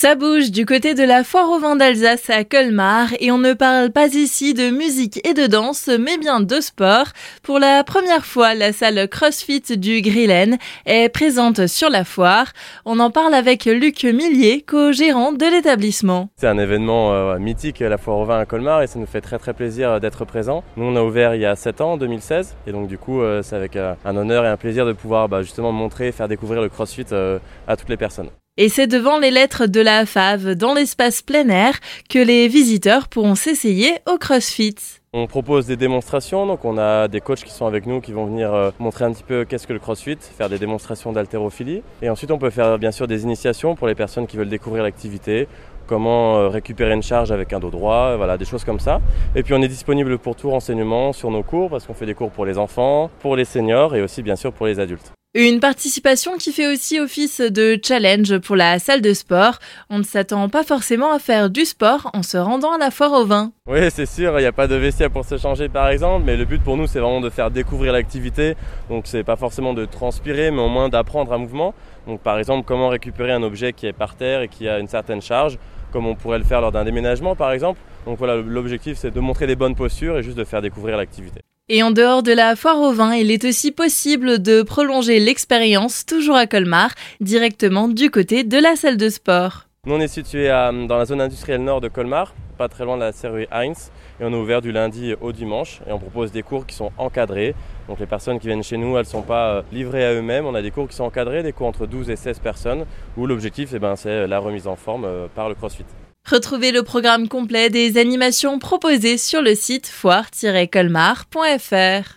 Ça bouge du côté de la foire au vin d'Alsace à Colmar et on ne parle pas ici de musique et de danse mais bien de sport. Pour la première fois, la salle CrossFit du Grillen est présente sur la foire. On en parle avec Luc Millier, co-gérant de l'établissement. C'est un événement euh, mythique la foire au vin à Colmar et ça nous fait très très plaisir d'être présent. Nous on a ouvert il y a 7 ans, en 2016 et donc du coup euh, c'est avec euh, un honneur et un plaisir de pouvoir bah, justement montrer, faire découvrir le CrossFit à toutes les personnes. Et c'est devant les lettres de la FAV, dans l'espace plein air, que les visiteurs pourront s'essayer au CrossFit. On propose des démonstrations, donc on a des coachs qui sont avec nous qui vont venir euh, montrer un petit peu qu'est-ce que le CrossFit, faire des démonstrations d'haltérophilie. Et ensuite on peut faire bien sûr des initiations pour les personnes qui veulent découvrir l'activité, comment euh, récupérer une charge avec un dos droit, voilà, des choses comme ça. Et puis on est disponible pour tout renseignement sur nos cours parce qu'on fait des cours pour les enfants, pour les seniors et aussi bien sûr pour les adultes. Une participation qui fait aussi office de challenge pour la salle de sport. On ne s'attend pas forcément à faire du sport en se rendant à la foire au vin. Oui, c'est sûr, il n'y a pas de vestiaire pour se changer par exemple, mais le but pour nous c'est vraiment de faire découvrir l'activité. Donc c'est pas forcément de transpirer, mais au moins d'apprendre un mouvement. Donc par exemple, comment récupérer un objet qui est par terre et qui a une certaine charge, comme on pourrait le faire lors d'un déménagement par exemple. Donc voilà, l'objectif c'est de montrer des bonnes postures et juste de faire découvrir l'activité. Et en dehors de la foire au vin, il est aussi possible de prolonger l'expérience, toujours à Colmar, directement du côté de la salle de sport. Nous, on est situé dans la zone industrielle nord de Colmar, pas très loin de la série Heinz, et on est ouvert du lundi au dimanche, et on propose des cours qui sont encadrés. Donc les personnes qui viennent chez nous, elles ne sont pas euh, livrées à eux-mêmes. On a des cours qui sont encadrés, des cours entre 12 et 16 personnes, où l'objectif, eh ben, c'est la remise en forme euh, par le CrossFit. Retrouvez le programme complet des animations proposées sur le site foire-colmar.fr.